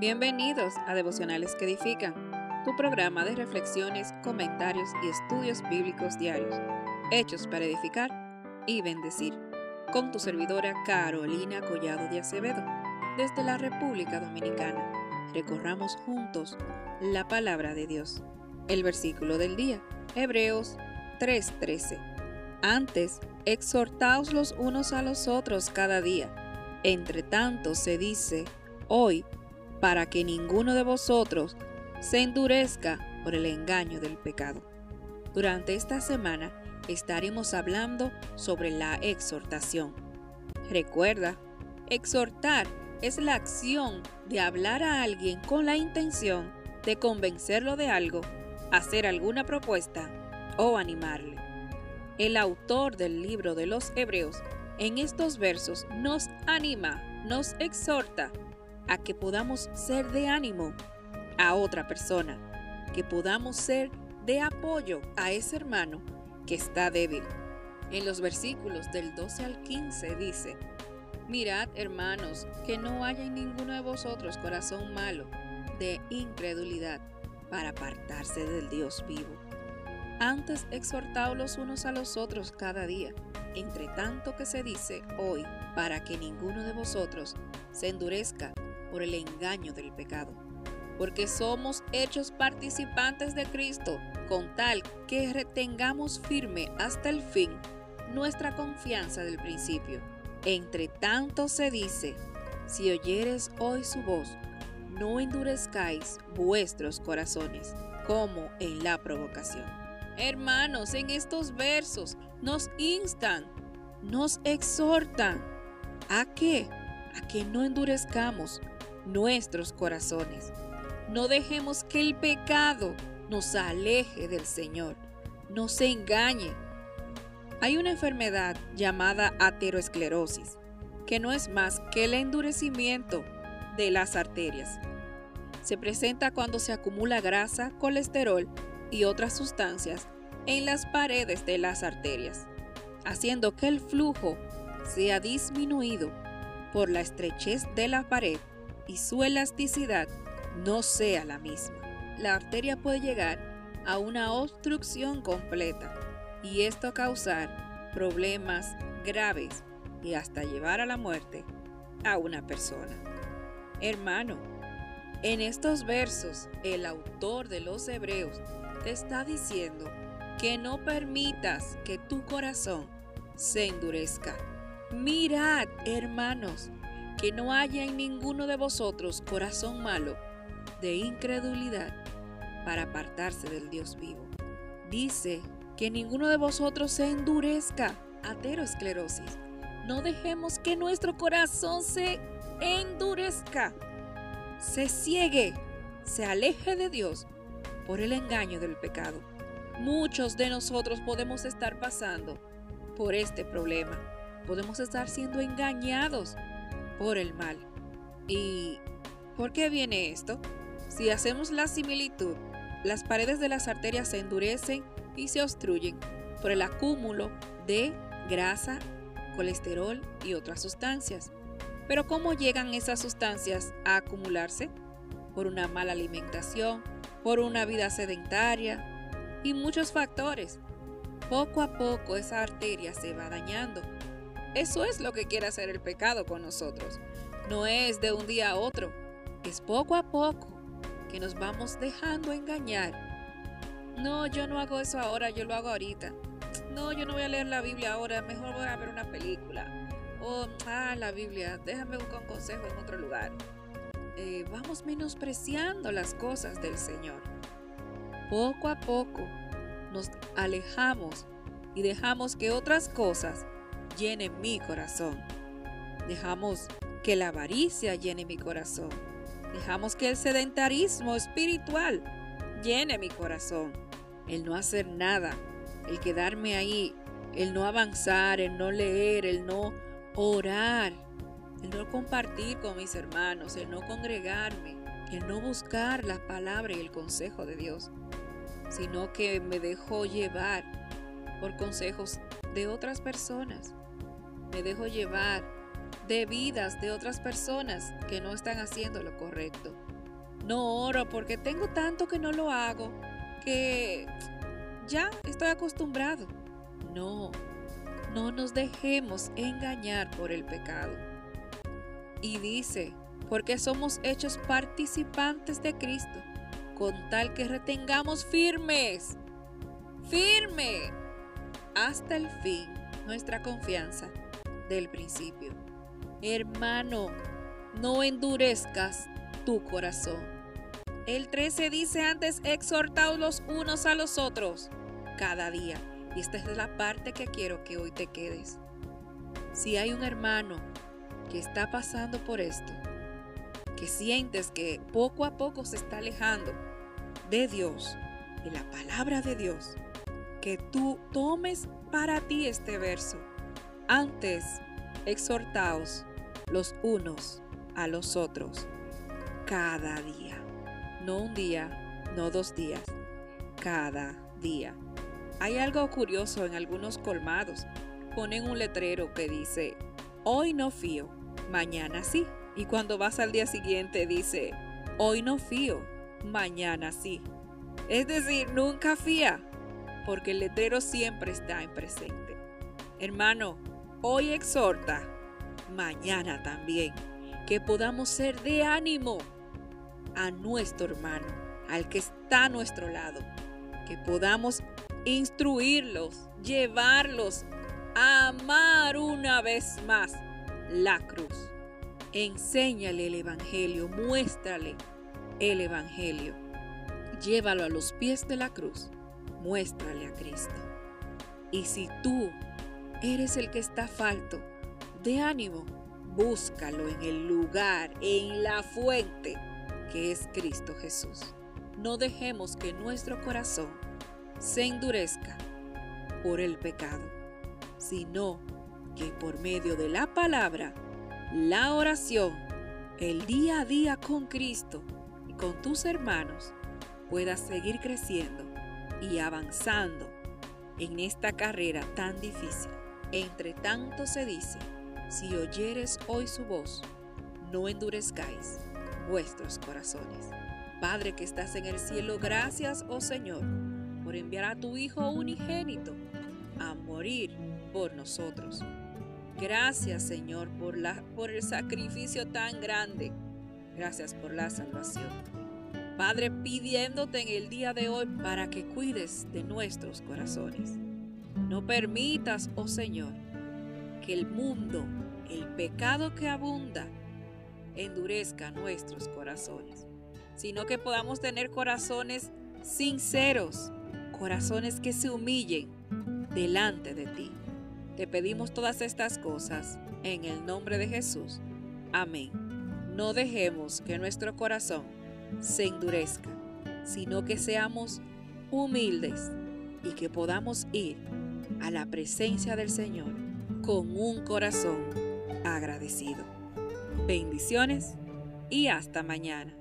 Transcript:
Bienvenidos a Devocionales que Edifican, tu programa de reflexiones, comentarios y estudios bíblicos diarios, hechos para edificar y bendecir, con tu servidora Carolina Collado de Acevedo, desde la República Dominicana. Recorramos juntos la palabra de Dios. El versículo del día, Hebreos 3:13. Antes, exhortaos los unos a los otros cada día. Entre tanto se dice, hoy, para que ninguno de vosotros se endurezca por el engaño del pecado. Durante esta semana estaremos hablando sobre la exhortación. Recuerda, exhortar es la acción de hablar a alguien con la intención de convencerlo de algo, hacer alguna propuesta o animarle. El autor del libro de los Hebreos en estos versos nos anima, nos exhorta a que podamos ser de ánimo a otra persona, que podamos ser de apoyo a ese hermano que está débil. En los versículos del 12 al 15 dice, Mirad, hermanos, que no haya en ninguno de vosotros corazón malo de incredulidad para apartarse del Dios vivo. Antes exhortaos los unos a los otros cada día, entre tanto que se dice hoy, para que ninguno de vosotros se endurezca por el engaño del pecado. Porque somos hechos participantes de Cristo, con tal que retengamos firme hasta el fin nuestra confianza del principio. Entre tanto se dice, si oyeres hoy su voz, no endurezcáis vuestros corazones, como en la provocación. Hermanos, en estos versos nos instan, nos exhortan a que, a que no endurezcamos nuestros corazones. No dejemos que el pecado nos aleje del Señor, nos engañe. Hay una enfermedad llamada ateroesclerosis, que no es más que el endurecimiento de las arterias. Se presenta cuando se acumula grasa, colesterol y otras sustancias en las paredes de las arterias, haciendo que el flujo sea disminuido por la estrechez de la pared y su elasticidad no sea la misma. La arteria puede llegar a una obstrucción completa y esto causar problemas graves y hasta llevar a la muerte a una persona. Hermano, en estos versos el autor de los Hebreos te está diciendo que no permitas que tu corazón se endurezca. Mirad, hermanos, que no haya en ninguno de vosotros corazón malo de incredulidad para apartarse del Dios vivo. Dice que ninguno de vosotros se endurezca, ateroesclerosis. No dejemos que nuestro corazón se endurezca, se ciegue, se aleje de Dios por el engaño del pecado. Muchos de nosotros podemos estar pasando por este problema. Podemos estar siendo engañados por el mal. ¿Y por qué viene esto? Si hacemos la similitud, las paredes de las arterias se endurecen y se obstruyen por el acúmulo de grasa, colesterol y otras sustancias. Pero ¿cómo llegan esas sustancias a acumularse? Por una mala alimentación, por una vida sedentaria y muchos factores. Poco a poco esa arteria se va dañando eso es lo que quiere hacer el pecado con nosotros. No es de un día a otro, es poco a poco que nos vamos dejando engañar. No, yo no hago eso ahora, yo lo hago ahorita. No, yo no voy a leer la Biblia ahora, mejor voy a ver una película. O, ah, la Biblia, déjame buscar un consejo en otro lugar. Eh, vamos menospreciando las cosas del Señor. Poco a poco nos alejamos y dejamos que otras cosas llene mi corazón. Dejamos que la avaricia llene mi corazón. Dejamos que el sedentarismo espiritual llene mi corazón. El no hacer nada, el quedarme ahí, el no avanzar, el no leer, el no orar, el no compartir con mis hermanos, el no congregarme, el no buscar la palabra y el consejo de Dios, sino que me dejo llevar por consejos de otras personas me dejo llevar de vidas de otras personas que no están haciendo lo correcto. No oro porque tengo tanto que no lo hago que ya estoy acostumbrado. No, no nos dejemos engañar por el pecado. Y dice, porque somos hechos participantes de Cristo, con tal que retengamos firmes, firme, hasta el fin nuestra confianza del principio. Hermano, no endurezcas tu corazón. El 13 dice antes, exhortaos los unos a los otros cada día. Y esta es la parte que quiero que hoy te quedes. Si hay un hermano que está pasando por esto, que sientes que poco a poco se está alejando de Dios, de la palabra de Dios, que tú tomes para ti este verso. Antes, exhortaos los unos a los otros cada día. No un día, no dos días, cada día. Hay algo curioso en algunos colmados. Ponen un letrero que dice, hoy no fío, mañana sí. Y cuando vas al día siguiente dice, hoy no fío, mañana sí. Es decir, nunca fía, porque el letrero siempre está en presente. Hermano, hoy exhorta, mañana también, que podamos ser de ánimo a nuestro hermano, al que está a nuestro lado, que podamos instruirlos, llevarlos a amar una vez más la cruz. Enséñale el Evangelio, muéstrale el Evangelio. Llévalo a los pies de la cruz, muéstrale a Cristo. Y si tú eres el que está falto de ánimo, búscalo en el lugar, en la fuente que es Cristo Jesús. No dejemos que nuestro corazón se endurezca por el pecado, sino que por medio de la palabra, la oración, el día a día con Cristo y con tus hermanos, puedas seguir creciendo y avanzando en esta carrera tan difícil. Entre tanto se dice, si oyeres hoy su voz, no endurezcáis vuestros corazones. Padre que estás en el cielo, gracias, oh Señor, por enviar a tu Hijo unigénito a morir por nosotros. Gracias, Señor, por, la, por el sacrificio tan grande. Gracias por la salvación. Padre, pidiéndote en el día de hoy para que cuides de nuestros corazones. No permitas, oh Señor, que el mundo, el pecado que abunda, endurezca nuestros corazones, sino que podamos tener corazones sinceros, corazones que se humillen delante de ti. Te pedimos todas estas cosas en el nombre de Jesús. Amén. No dejemos que nuestro corazón se endurezca, sino que seamos humildes y que podamos ir a la presencia del Señor con un corazón agradecido. Bendiciones y hasta mañana.